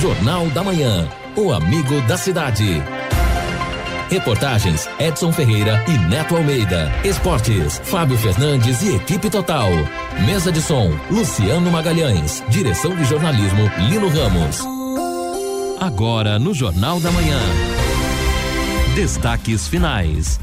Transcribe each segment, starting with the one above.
Jornal da Manhã. O amigo da cidade. Reportagens Edson Ferreira e Neto Almeida. Esportes Fábio Fernandes e equipe total. Mesa de som Luciano Magalhães. Direção de jornalismo Lino Ramos. Agora no Jornal da Manhã. Destaques finais.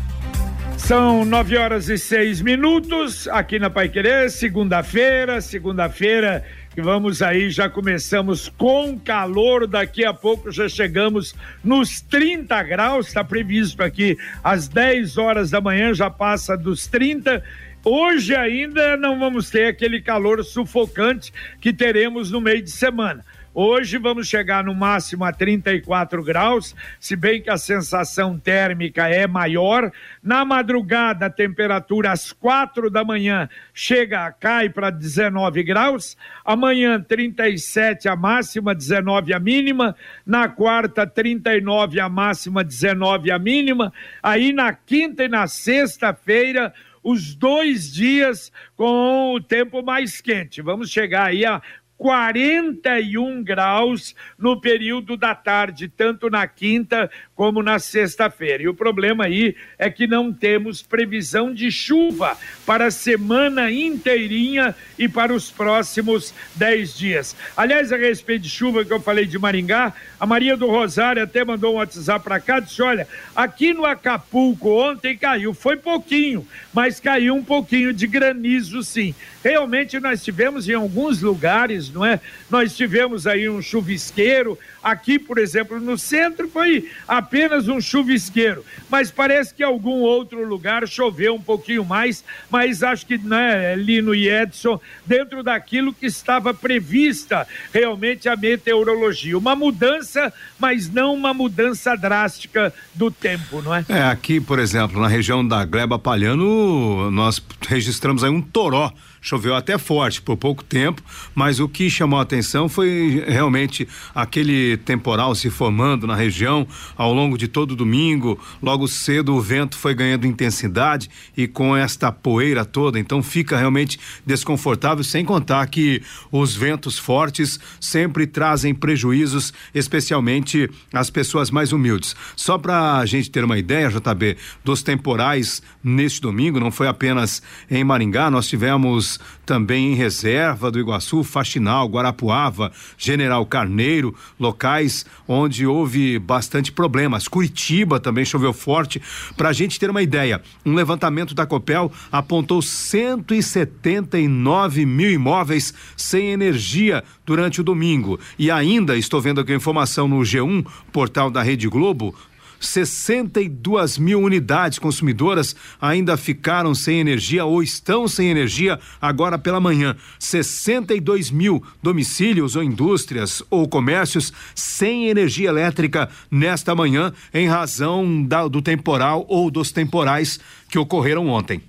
São nove horas e seis minutos aqui na Pai Querer, segunda-feira, segunda-feira vamos aí, já começamos com calor, daqui a pouco já chegamos nos 30 graus, está previsto aqui às 10 horas da manhã, já passa dos 30. Hoje ainda não vamos ter aquele calor sufocante que teremos no meio de semana. Hoje vamos chegar no máximo a 34 graus, se bem que a sensação térmica é maior. Na madrugada, a temperatura às quatro da manhã chega, cai para 19 graus. Amanhã, 37 a máxima, 19 a mínima. Na quarta, 39 a máxima, 19 a mínima. Aí na quinta e na sexta-feira, os dois dias com o tempo mais quente. Vamos chegar aí a 41 graus no período da tarde, tanto na quinta como na sexta-feira. E o problema aí é que não temos previsão de chuva para a semana inteirinha e para os próximos 10 dias. Aliás, a respeito de chuva que eu falei de Maringá, a Maria do Rosário até mandou um WhatsApp para cá, disse: olha, aqui no Acapulco ontem caiu, foi pouquinho, mas caiu um pouquinho de granizo sim. Realmente nós tivemos em alguns lugares, não é? Nós tivemos aí um chuvisqueiro, aqui, por exemplo, no centro foi apenas um chuvisqueiro, mas parece que em algum outro lugar choveu um pouquinho mais, mas acho que, né, Lino e Edson, dentro daquilo que estava prevista realmente a meteorologia. Uma mudança, mas não uma mudança drástica do tempo, não é? É, aqui, por exemplo, na região da Gleba Palhano, nós registramos aí um toró choveu até forte por pouco tempo, mas o que chamou a atenção foi realmente aquele temporal se formando na região ao longo de todo domingo. Logo cedo o vento foi ganhando intensidade e com esta poeira toda, então fica realmente desconfortável, sem contar que os ventos fortes sempre trazem prejuízos, especialmente às pessoas mais humildes. Só para a gente ter uma ideia, JB, dos temporais neste domingo, não foi apenas em Maringá, nós tivemos também em reserva do Iguaçu, Faxinal, Guarapuava, General Carneiro, locais onde houve bastante problemas. Curitiba também choveu forte. Para a gente ter uma ideia, um levantamento da Copel apontou 179 mil imóveis sem energia durante o domingo. E ainda estou vendo aqui a informação no G1, portal da Rede Globo, 62 mil unidades consumidoras ainda ficaram sem energia ou estão sem energia agora pela manhã. 62 mil domicílios ou indústrias ou comércios sem energia elétrica nesta manhã em razão da, do temporal ou dos temporais que ocorreram ontem.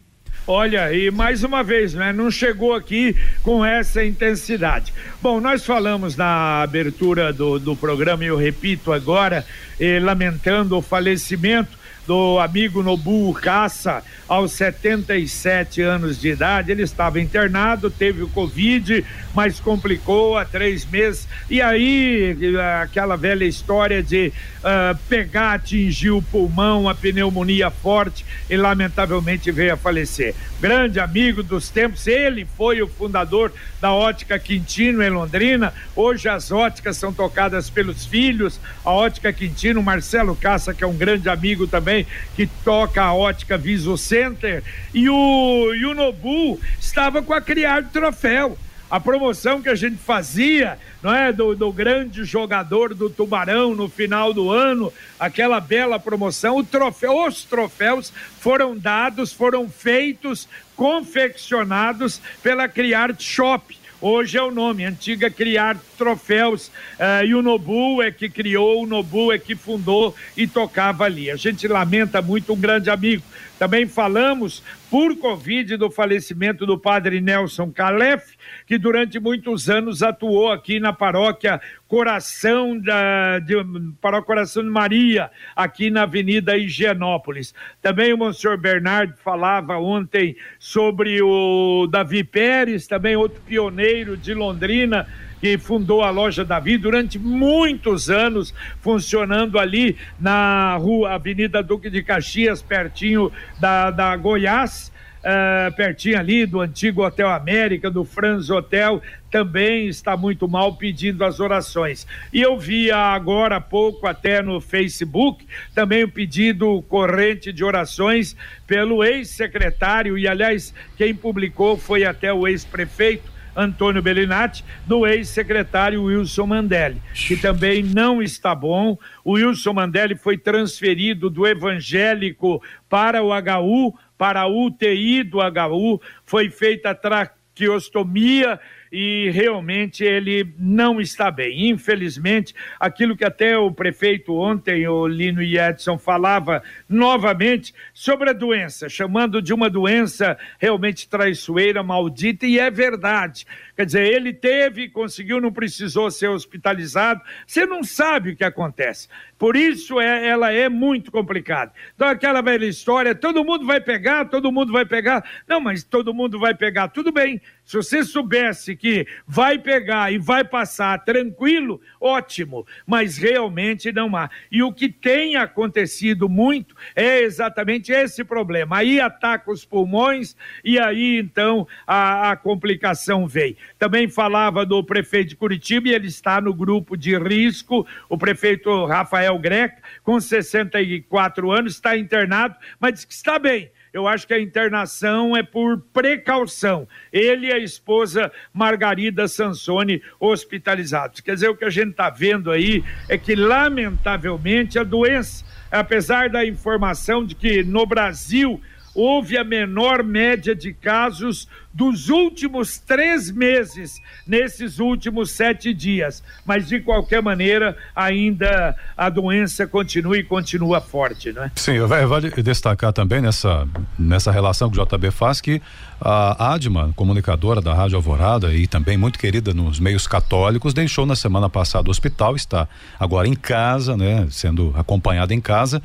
Olha, e mais uma vez, né? Não chegou aqui com essa intensidade. Bom, nós falamos na abertura do, do programa, e eu repito agora, eh, lamentando o falecimento do amigo Nobu Caça, aos 77 anos de idade. Ele estava internado, teve o Covid, mas complicou há três meses. E aí, aquela velha história de uh, pegar, atingir o pulmão, a pneumonia forte e, lamentavelmente, veio a falecer. Grande amigo dos tempos, ele foi o fundador da Ótica Quintino em Londrina. Hoje as óticas são tocadas pelos filhos. A Ótica Quintino, Marcelo Caça, que é um grande amigo também também, que toca a ótica Viso Center, e o, e o Nobu estava com a Criar Troféu. A promoção que a gente fazia, não é? Do, do grande jogador do Tubarão no final do ano, aquela bela promoção, troféu, os troféus foram dados, foram feitos, confeccionados pela Criart Shop Hoje é o nome, antiga criar troféus. Uh, e o Nobu é que criou, o Nobu é que fundou e tocava ali. A gente lamenta muito um grande amigo. Também falamos por Covid do falecimento do padre Nelson Calef, que durante muitos anos atuou aqui na paróquia Coração da de, paróquia Coração de Maria, aqui na Avenida Higienópolis. Também o Monsenhor Bernardo falava ontem sobre o Davi Pérez, também outro pioneiro de Londrina, que fundou a loja Davi durante muitos anos, funcionando ali na rua Avenida Duque de Caxias, pertinho da, da Goiás. Uh, pertinho ali do antigo Hotel América, do Franz Hotel, também está muito mal pedindo as orações. E eu vi agora há pouco, até no Facebook, também o pedido corrente de orações pelo ex-secretário, e aliás, quem publicou foi até o ex-prefeito Antônio Bellinati, do ex-secretário Wilson Mandelli, que também não está bom. O Wilson Mandelli foi transferido do evangélico para o HU, para a UTI do HU, foi feita traqueostomia e realmente ele não está bem. Infelizmente, aquilo que até o prefeito ontem, o Lino e Edson, falava novamente sobre a doença, chamando de uma doença realmente traiçoeira, maldita, e é verdade. Quer dizer, ele teve, conseguiu, não precisou ser hospitalizado. Você não sabe o que acontece. Por isso é, ela é muito complicada. Então, aquela velha história, todo mundo vai pegar, todo mundo vai pegar. Não, mas todo mundo vai pegar. Tudo bem. Se você soubesse que vai pegar e vai passar tranquilo, ótimo. Mas realmente não há. E o que tem acontecido muito é exatamente esse problema. Aí ataca os pulmões e aí então a, a complicação vem. Também falava do prefeito de Curitiba e ele está no grupo de risco. O prefeito Rafael Greca, com 64 anos, está internado, mas diz que está bem. Eu acho que a internação é por precaução. Ele e a esposa Margarida Sansone hospitalizados. Quer dizer, o que a gente está vendo aí é que, lamentavelmente, a doença, apesar da informação de que no Brasil houve a menor média de casos dos últimos três meses, nesses últimos sete dias. Mas, de qualquer maneira, ainda a doença continua e continua forte, não é? Sim, vale destacar também nessa, nessa relação que o JB faz que a Adma, comunicadora da Rádio Alvorada e também muito querida nos meios católicos, deixou na semana passada o hospital, está agora em casa, né, sendo acompanhada em casa.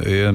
É,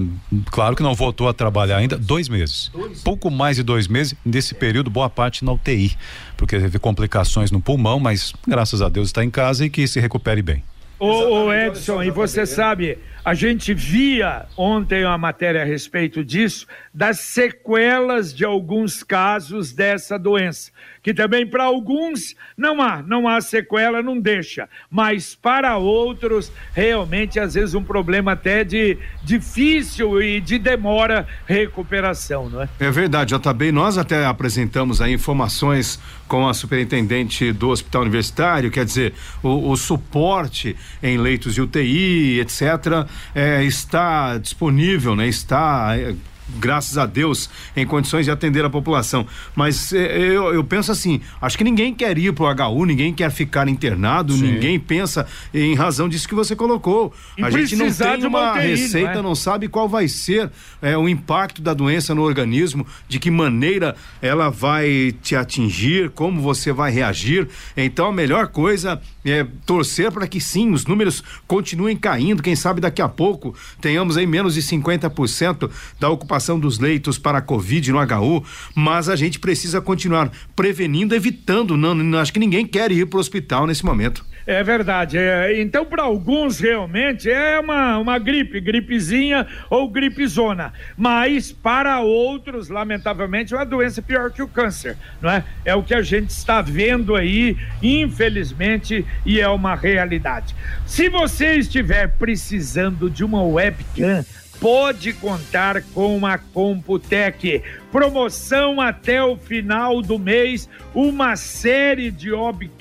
claro que não voltou a trabalhar ainda dois meses, dois. pouco mais de dois meses nesse período boa parte na UTI, porque teve complicações no pulmão, mas graças a Deus está em casa e que se recupere bem. Ô, ô Edson, e você sabe, a gente via ontem uma matéria a respeito disso, das sequelas de alguns casos dessa doença que também para alguns não há, não há sequela, não deixa, mas para outros realmente às vezes um problema até de difícil e de demora recuperação, não é? É verdade, JB, nós até apresentamos aí informações com a superintendente do Hospital Universitário, quer dizer, o, o suporte em leitos de UTI, etc., é, está disponível, né? Está é, graças a Deus, em condições de atender a população. Mas eh, eu, eu, penso assim, acho que ninguém quer ir pro HU, ninguém quer ficar internado, Sim. ninguém pensa em razão disso que você colocou. E a gente não tem uma UTI, receita, não, é? não, sabe qual vai ser é, o impacto da doença no organismo, de que maneira ela vai te atingir, como você vai reagir. Então a melhor coisa é torcer para que sim, os números continuem caindo, quem sabe daqui a pouco tenhamos aí menos de 50% da ocupação ocupação dos leitos para a Covid no HU, mas a gente precisa continuar prevenindo, evitando. Não, não acho que ninguém quer ir para o hospital nesse momento. É verdade. É, então, para alguns, realmente, é uma, uma gripe, gripezinha ou gripezona. Mas, para outros, lamentavelmente, é uma doença pior que o câncer, não é? É o que a gente está vendo aí, infelizmente, e é uma realidade. Se você estiver precisando de uma webcam, pode contar com a Computec. Promoção até o final do mês, uma série de,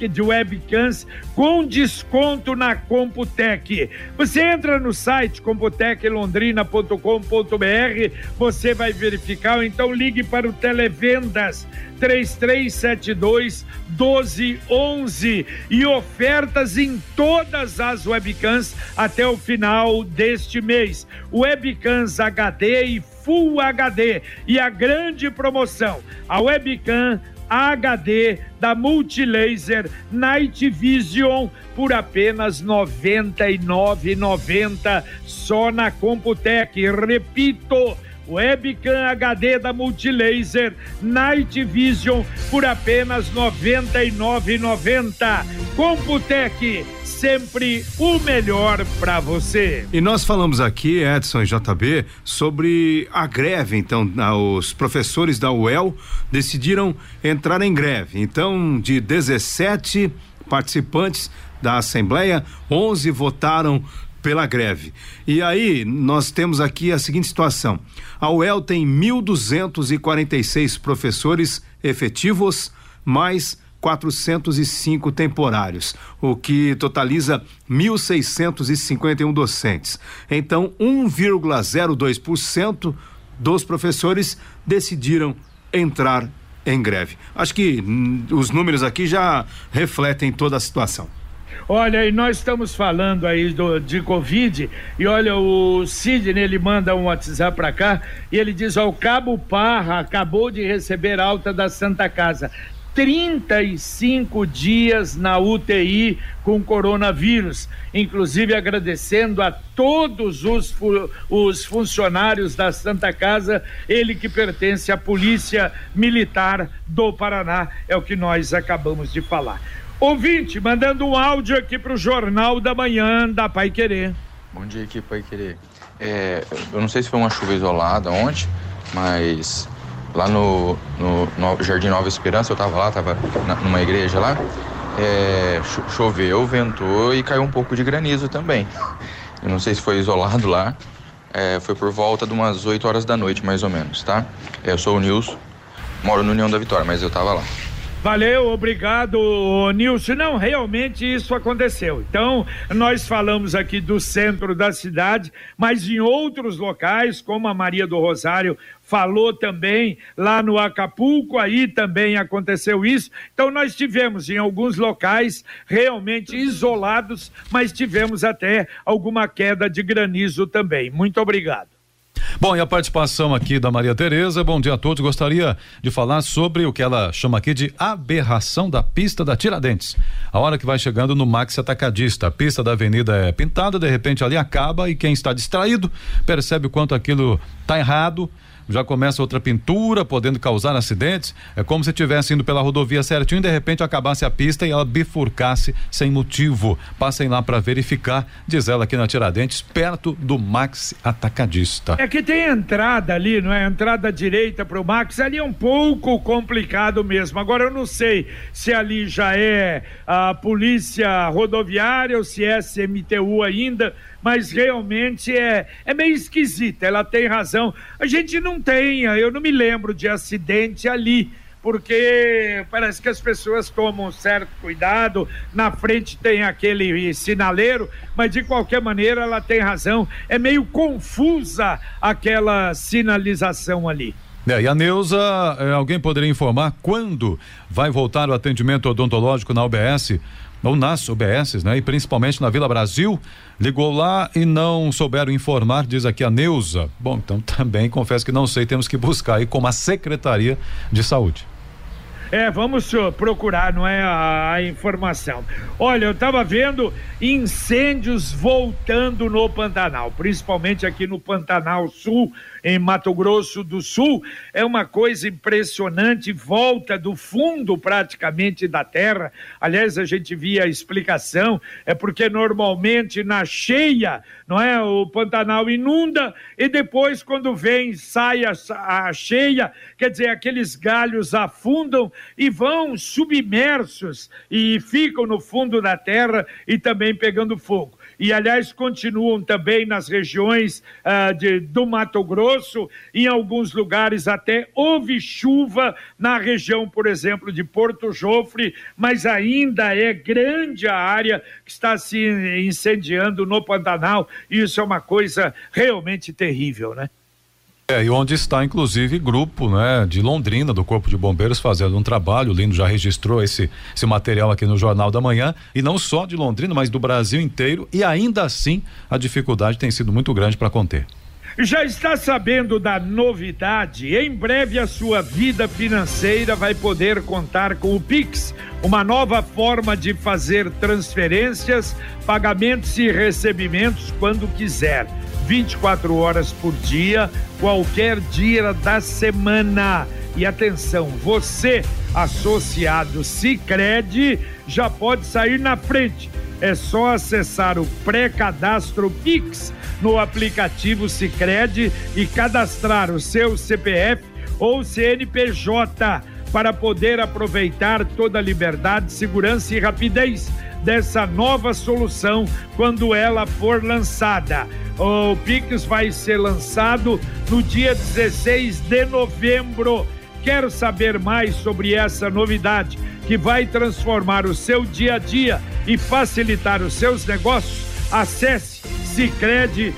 de webcams com desconto na Computec. Você entra no site computeclondrina.com.br, você vai verificar, ou então ligue para o Televendas 3372 1211 e ofertas em todas as webcams até o final deste mês. Webcams HD e Full HD e a grande promoção, a webcam HD da Multilaser Night Vision por apenas R$ 99,90 só na Computec. Repito, Webcam HD da Multilaser Night Vision por apenas R$ 99,90. Computec, sempre o melhor para você. E nós falamos aqui, Edson e JB, sobre a greve. Então, os professores da UEL decidiram entrar em greve. Então, de 17 participantes da Assembleia, 11 votaram pela greve. E aí, nós temos aqui a seguinte situação: a UEL tem 1.246 professores efetivos, mais 405 temporários, o que totaliza 1.651 docentes. Então, 1,02% dos professores decidiram entrar em greve. Acho que hum, os números aqui já refletem toda a situação. Olha, e nós estamos falando aí do, de Covid, e olha, o Sidney, ele manda um WhatsApp para cá, e ele diz, ó, o Cabo Parra acabou de receber alta da Santa Casa. 35 dias na UTI com coronavírus, inclusive agradecendo a todos os, os funcionários da Santa Casa, ele que pertence à Polícia Militar do Paraná, é o que nós acabamos de falar. Ouvinte, mandando um áudio aqui para o Jornal da Manhã da Pai Querer. Bom dia, aqui, Pai Querer. É, eu não sei se foi uma chuva isolada ontem, mas lá no, no, no Jardim Nova Esperança, eu estava lá, estava numa igreja lá, é, choveu, ventou e caiu um pouco de granizo também. Eu não sei se foi isolado lá, é, foi por volta de umas 8 horas da noite, mais ou menos, tá? É, eu sou o Nilson, moro no União da Vitória, mas eu estava lá. Valeu, obrigado, Nilson. Não, realmente isso aconteceu. Então, nós falamos aqui do centro da cidade, mas em outros locais, como a Maria do Rosário falou também, lá no Acapulco, aí também aconteceu isso. Então, nós tivemos em alguns locais realmente isolados, mas tivemos até alguma queda de granizo também. Muito obrigado. Bom, e a participação aqui da Maria Tereza, bom dia a todos. Gostaria de falar sobre o que ela chama aqui de aberração da pista da Tiradentes. A hora que vai chegando no Max Atacadista, a pista da avenida é pintada, de repente ali acaba e quem está distraído percebe o quanto aquilo está errado já começa outra pintura, podendo causar acidentes. É como se estivesse indo pela rodovia certinho e de repente acabasse a pista e ela bifurcasse sem motivo. Passem lá para verificar, diz ela aqui na Tiradentes, perto do Max Atacadista. É que tem entrada ali, não é? Entrada direita para o Max, ali é um pouco complicado mesmo. Agora eu não sei se ali já é a polícia rodoviária ou se é CMTU ainda mas realmente é, é meio esquisita. Ela tem razão. A gente não tem, eu não me lembro de acidente ali porque parece que as pessoas tomam certo cuidado. Na frente tem aquele sinaleiro, mas de qualquer maneira ela tem razão. É meio confusa aquela sinalização ali. É, e a Neuza, é, alguém poderia informar quando vai voltar o atendimento odontológico na UBS? Ou nas UBSs, né? E principalmente na Vila Brasil, ligou lá e não souberam informar, diz aqui a Neuza. Bom, então também confesso que não sei, temos que buscar aí como a Secretaria de Saúde. É, vamos procurar, não é a, a informação. Olha, eu estava vendo incêndios voltando no Pantanal, principalmente aqui no Pantanal Sul em Mato Grosso do Sul. É uma coisa impressionante, volta do fundo praticamente da terra. Aliás, a gente via a explicação, é porque normalmente na cheia, não é? O Pantanal inunda e depois, quando vem, sai a, a cheia, quer dizer, aqueles galhos afundam e vão submersos e ficam no fundo da terra e também pegando fogo e, aliás, continuam também nas regiões uh, de, do Mato Grosso, em alguns lugares até houve chuva na região, por exemplo, de Porto Jofre, mas ainda é grande a área que está se incendiando no Pantanal, e isso é uma coisa realmente terrível, né? É, e onde está, inclusive, grupo né, de Londrina, do Corpo de Bombeiros, fazendo um trabalho. O Lindo já registrou esse, esse material aqui no Jornal da Manhã. E não só de Londrina, mas do Brasil inteiro. E ainda assim, a dificuldade tem sido muito grande para conter. Já está sabendo da novidade? Em breve a sua vida financeira vai poder contar com o Pix, uma nova forma de fazer transferências, pagamentos e recebimentos quando quiser 24 horas por dia, qualquer dia da semana. E atenção, você, associado Sicredi já pode sair na frente. É só acessar o pré-cadastro Pix no aplicativo Sicredi e cadastrar o seu CPF ou CNPJ para poder aproveitar toda a liberdade, segurança e rapidez dessa nova solução quando ela for lançada. O Pix vai ser lançado no dia 16 de novembro. Quero saber mais sobre essa novidade que vai transformar o seu dia a dia e facilitar os seus negócios? Acesse cicred.com.br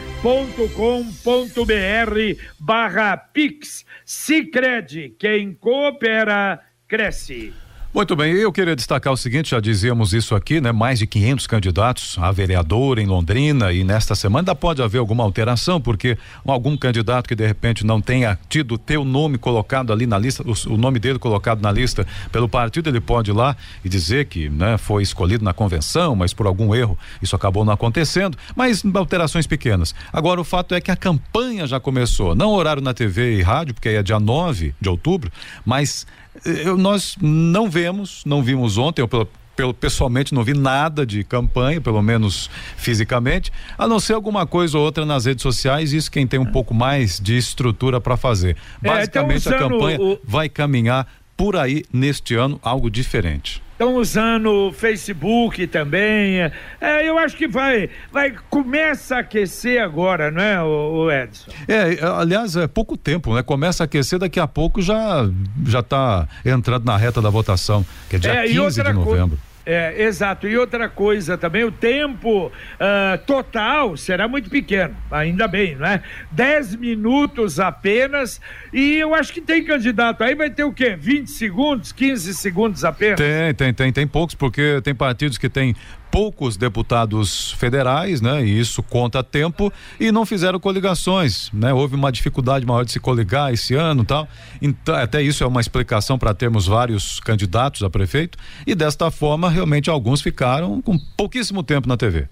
barra Pix. Cicred, quem coopera, cresce. Muito bem, eu queria destacar o seguinte, já dizíamos isso aqui, né? Mais de 500 candidatos a vereador em Londrina e nesta semana ainda pode haver alguma alteração, porque algum candidato que de repente não tenha tido teu nome colocado ali na lista, o, o, nome dele colocado na lista pelo partido, ele pode ir lá e dizer que, né, foi escolhido na convenção, mas por algum erro isso acabou não acontecendo, mas alterações pequenas. Agora o fato é que a campanha já começou, não horário na TV e rádio, porque aí é dia 9 de outubro, mas eu, nós não vemos, não vimos ontem, eu pelo, pelo, pessoalmente não vi nada de campanha, pelo menos fisicamente, a não ser alguma coisa ou outra nas redes sociais, isso quem tem um pouco mais de estrutura para fazer. É, Basicamente é, a campanha o... vai caminhar por aí neste ano algo diferente. Estão usando o Facebook também. É, eu acho que vai, vai começa a aquecer agora, não é, o, Edson? É, aliás, é pouco tempo, né? Começa a aquecer, daqui a pouco já já está entrando na reta da votação, que é dia é, 15 de novembro. É, exato. E outra coisa também, o tempo uh, total será muito pequeno, ainda bem, não é? 10 minutos apenas. E eu acho que tem candidato aí, vai ter o quê? 20 segundos, 15 segundos apenas? Tem, tem, tem, tem poucos, porque tem partidos que têm poucos deputados federais, né? E isso conta tempo e não fizeram coligações, né? Houve uma dificuldade maior de se coligar esse ano, tal. Então, até isso é uma explicação para termos vários candidatos a prefeito e desta forma realmente alguns ficaram com pouquíssimo tempo na TV.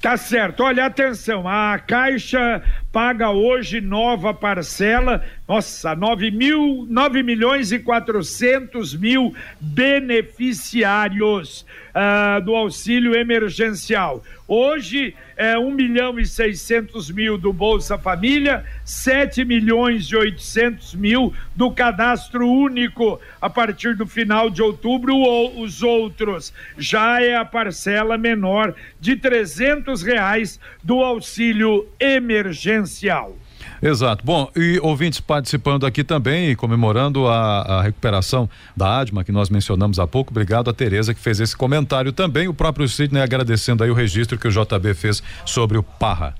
Tá certo. Olha, atenção, a Caixa paga hoje nova parcela, nossa, 9 mil, 9 milhões e 400 mil beneficiários uh, do auxílio emergencial. Hoje é 1 milhão e 600 mil do Bolsa Família, 7 milhões e 800 mil do cadastro único a partir do final de outubro, ou os outros. Já é a parcela menor de 300 reais do auxílio emergencial. Exato. Bom, e ouvintes participando aqui também, comemorando a, a, recuperação da Adma, que nós mencionamos há pouco. Obrigado a Tereza que fez esse comentário também. O próprio Sidney agradecendo aí o registro que o JB fez sobre o Parra.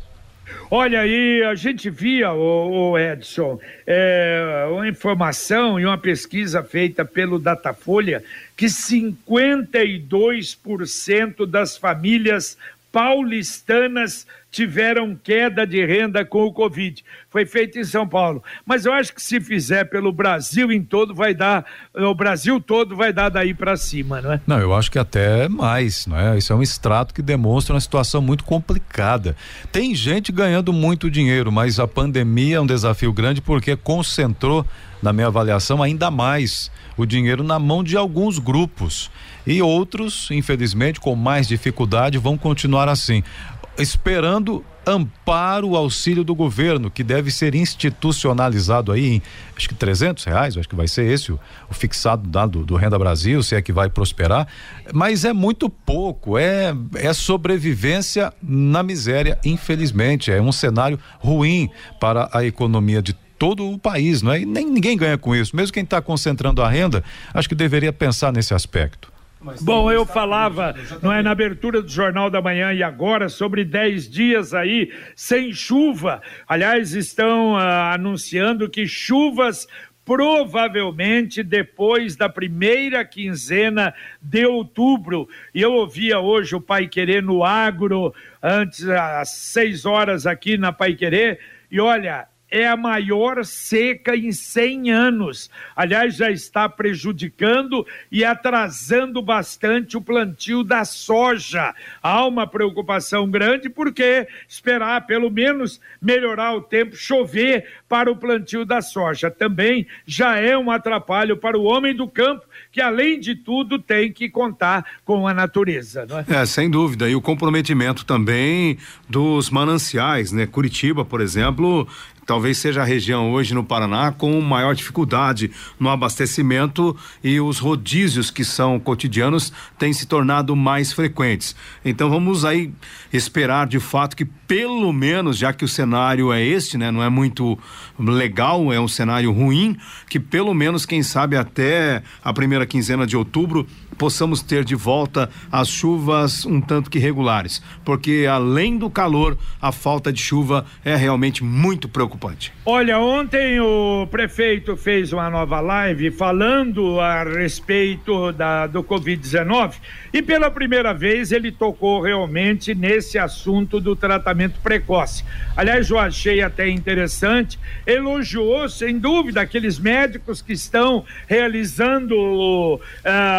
Olha aí, a gente via, o, o Edson, é, uma informação e uma pesquisa feita pelo Datafolha que 52% das famílias paulistanas tiveram queda de renda com o Covid. Foi feito em São Paulo. Mas eu acho que se fizer pelo Brasil em todo, vai dar, o Brasil todo vai dar daí para cima, não é? Não, eu acho que até mais, não é? Isso é um extrato que demonstra uma situação muito complicada. Tem gente ganhando muito dinheiro, mas a pandemia é um desafio grande porque concentrou, na minha avaliação, ainda mais o dinheiro na mão de alguns grupos. E outros, infelizmente, com mais dificuldade, vão continuar assim esperando amparo, auxílio do governo, que deve ser institucionalizado aí em, acho que trezentos reais, acho que vai ser esse o, o fixado dado do Renda Brasil, se é que vai prosperar, mas é muito pouco, é, é sobrevivência na miséria, infelizmente, é um cenário ruim para a economia de todo o país, não é? E nem ninguém ganha com isso, mesmo quem está concentrando a renda, acho que deveria pensar nesse aspecto. Bom, eu falava, não é, na abertura do Jornal da Manhã e agora, sobre 10 dias aí sem chuva. Aliás, estão ah, anunciando que chuvas provavelmente depois da primeira quinzena de outubro. E eu ouvia hoje o Pai Querer no agro, antes, às seis horas aqui na Pai Querer, e olha, é a maior seca em 100 anos. Aliás, já está prejudicando e atrasando bastante o plantio da soja. Há uma preocupação grande porque esperar pelo menos melhorar o tempo, chover para o plantio da soja. Também já é um atrapalho para o homem do campo que além de tudo tem que contar com a natureza, não é? É, sem dúvida. E o comprometimento também dos mananciais, né? Curitiba, por exemplo, talvez seja a região hoje no Paraná com maior dificuldade no abastecimento e os rodízios que são cotidianos têm se tornado mais frequentes. Então vamos aí esperar de fato que pelo menos, já que o cenário é este, né, não é muito legal, é um cenário ruim, que pelo menos quem sabe até a primeira quinzena de outubro possamos ter de volta as chuvas um tanto que regulares, porque além do calor, a falta de chuva é realmente muito preocupante. Olha, ontem o prefeito fez uma nova live falando a respeito da, do Covid-19 e pela primeira vez ele tocou realmente nesse assunto do tratamento precoce. Aliás, eu achei até interessante, elogiou sem dúvida aqueles médicos que estão realizando uh,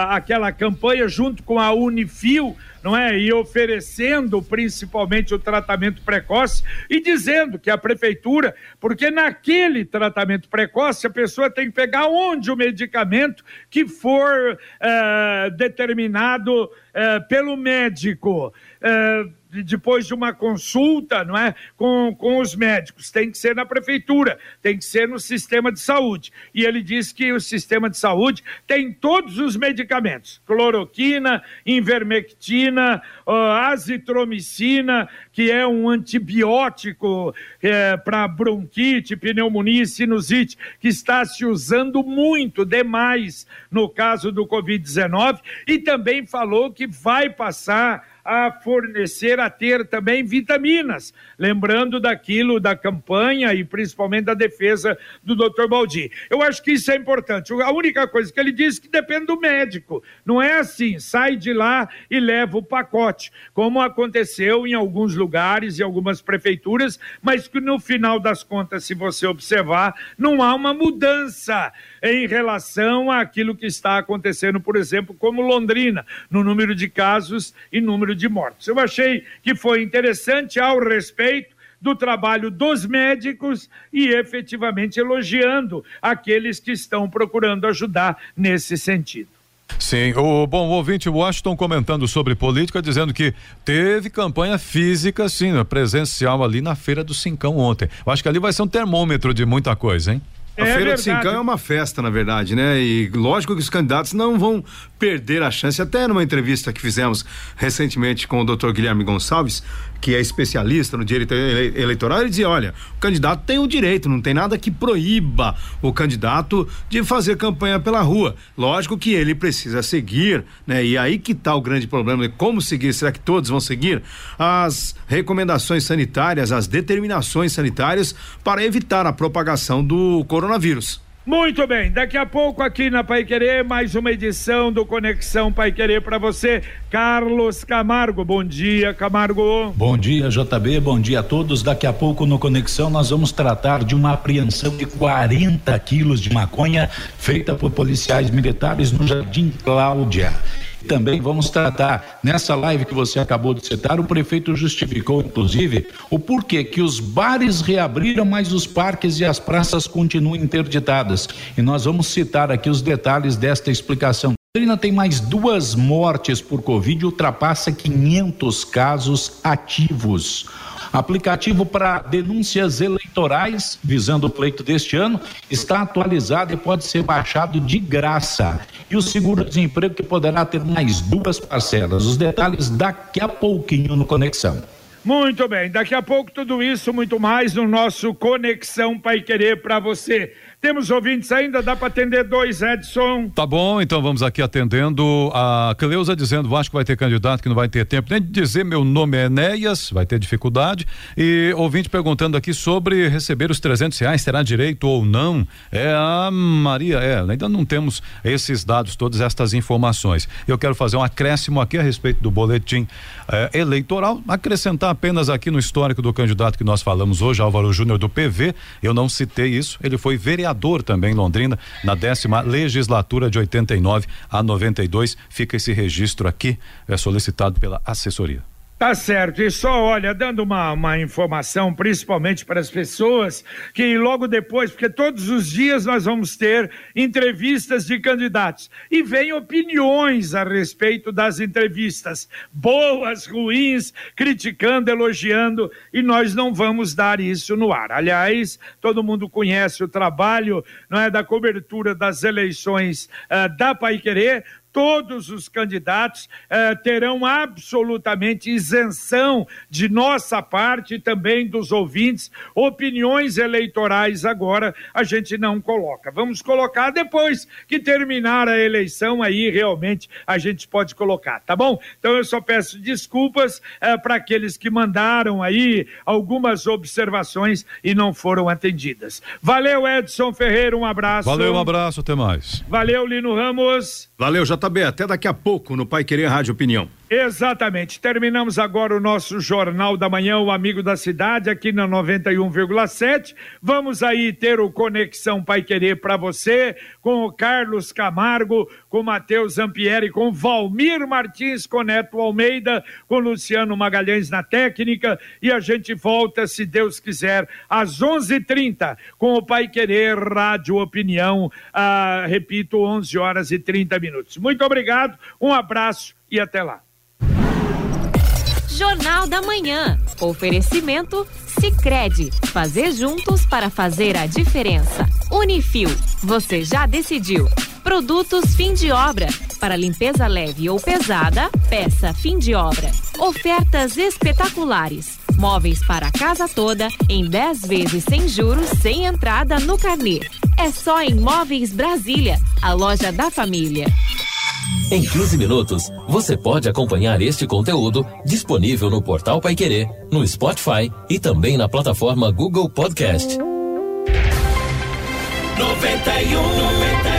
aquela campanha junto com a Unifil não é? E oferecendo principalmente o tratamento precoce e dizendo que a prefeitura, porque naquele tratamento precoce a pessoa tem que pegar onde o medicamento que for uh, determinado uh, pelo médico. Uh, depois de uma consulta, não é, com, com os médicos, tem que ser na prefeitura, tem que ser no sistema de saúde. E ele diz que o sistema de saúde tem todos os medicamentos: cloroquina, invermectina, azitromicina, que é um antibiótico é, para bronquite, pneumonia e sinusite, que está se usando muito demais no caso do Covid-19, e também falou que vai passar a fornecer, a ter também vitaminas, lembrando daquilo da campanha e principalmente da defesa do Dr. Baldi. Eu acho que isso é importante. A única coisa que ele diz é que depende do médico. Não é assim, sai de lá e leva o pacote, como aconteceu em alguns lugares e algumas prefeituras, mas que no final das contas, se você observar, não há uma mudança em relação àquilo que está acontecendo, por exemplo, como Londrina, no número de casos e número de mortos. Eu achei que foi interessante ao respeito do trabalho dos médicos e efetivamente elogiando aqueles que estão procurando ajudar nesse sentido. Sim, o bom o ouvinte Washington comentando sobre política, dizendo que teve campanha física, sim, presencial ali na Feira do Cincão ontem. Eu acho que ali vai ser um termômetro de muita coisa, hein? A é Feira do Cincão é uma festa, na verdade, né? E lógico que os candidatos não vão perder a chance. Até numa entrevista que fizemos recentemente com o doutor Guilherme Gonçalves, que é especialista no direito eleitoral, ele dizia: olha, o candidato tem o direito, não tem nada que proíba o candidato de fazer campanha pela rua. Lógico que ele precisa seguir, né? E aí que está o grande problema de como seguir, será que todos vão seguir as recomendações sanitárias, as determinações sanitárias para evitar a propagação do coronavírus. Muito bem, daqui a pouco aqui na Pai Querer, mais uma edição do Conexão Pai Querer para você, Carlos Camargo. Bom dia, Camargo. Bom dia, JB. Bom dia a todos. Daqui a pouco no Conexão nós vamos tratar de uma apreensão de 40 quilos de maconha feita por policiais militares no Jardim Cláudia. Também vamos tratar nessa live que você acabou de citar, o prefeito justificou inclusive o porquê que os bares reabriram, mas os parques e as praças continuam interditadas. E nós vamos citar aqui os detalhes desta explicação. Londrina tem mais duas mortes por Covid e ultrapassa 500 casos ativos. Aplicativo para denúncias eleitorais, visando o pleito deste ano, está atualizado e pode ser baixado de graça. E o seguro-desemprego que poderá ter mais duas parcelas. Os detalhes daqui a pouquinho no Conexão. Muito bem, daqui a pouco tudo isso, muito mais no nosso Conexão Pai Querer para você. Temos ouvintes ainda, dá para atender dois, Edson. Tá bom, então vamos aqui atendendo a Cleusa dizendo, acho que vai ter candidato que não vai ter tempo nem de dizer meu nome é Enéas, vai ter dificuldade. E ouvinte perguntando aqui sobre receber os 300 reais, terá direito ou não? É a Maria, é, ainda não temos esses dados, todas estas informações. Eu quero fazer um acréscimo aqui a respeito do boletim eh, eleitoral, acrescentar apenas aqui no histórico do candidato que nós falamos hoje, Álvaro Júnior do PV, eu não citei isso, ele foi vereador também em Londrina, na décima legislatura de 89 a 92, fica esse registro aqui, é solicitado pela assessoria. Tá certo. E só, olha, dando uma, uma informação, principalmente para as pessoas, que logo depois, porque todos os dias nós vamos ter entrevistas de candidatos. E vem opiniões a respeito das entrevistas, boas, ruins, criticando, elogiando, e nós não vamos dar isso no ar. Aliás, todo mundo conhece o trabalho não é, da cobertura das eleições uh, da Pai Querer todos os candidatos eh, terão absolutamente isenção de nossa parte e também dos ouvintes. Opiniões eleitorais agora a gente não coloca. Vamos colocar depois que terminar a eleição, aí realmente a gente pode colocar, tá bom? Então eu só peço desculpas eh, para aqueles que mandaram aí algumas observações e não foram atendidas. Valeu, Edson Ferreira, um abraço. Valeu, um abraço, até mais. Valeu, Lino Ramos. Valeu, JB. Até daqui a pouco no Pai Querer Rádio Opinião. Exatamente. Terminamos agora o nosso Jornal da Manhã, o Amigo da Cidade, aqui na 91,7. Vamos aí ter o Conexão Pai Querer para você, com o Carlos Camargo, com o Matheus Zampieri, com Valmir Martins, com Neto Almeida, com Luciano Magalhães na técnica. E a gente volta, se Deus quiser, às 11:30 h 30 com o Pai Querer Rádio Opinião. Ah, repito, 11 horas e 30 minutos. Muito obrigado, um abraço e até lá. Jornal da Manhã. Oferecimento Sicredi. Fazer juntos para fazer a diferença. Unifil. Você já decidiu. Produtos fim de obra. Para limpeza leve ou pesada, peça fim de obra. Ofertas espetaculares. Móveis para a casa toda em 10 vezes sem juros, sem entrada no carnê. É só em Móveis Brasília, a loja da família. Em 15 minutos, você pode acompanhar este conteúdo disponível no portal Pai Querer, no Spotify e também na plataforma Google Podcast. 91, 91,7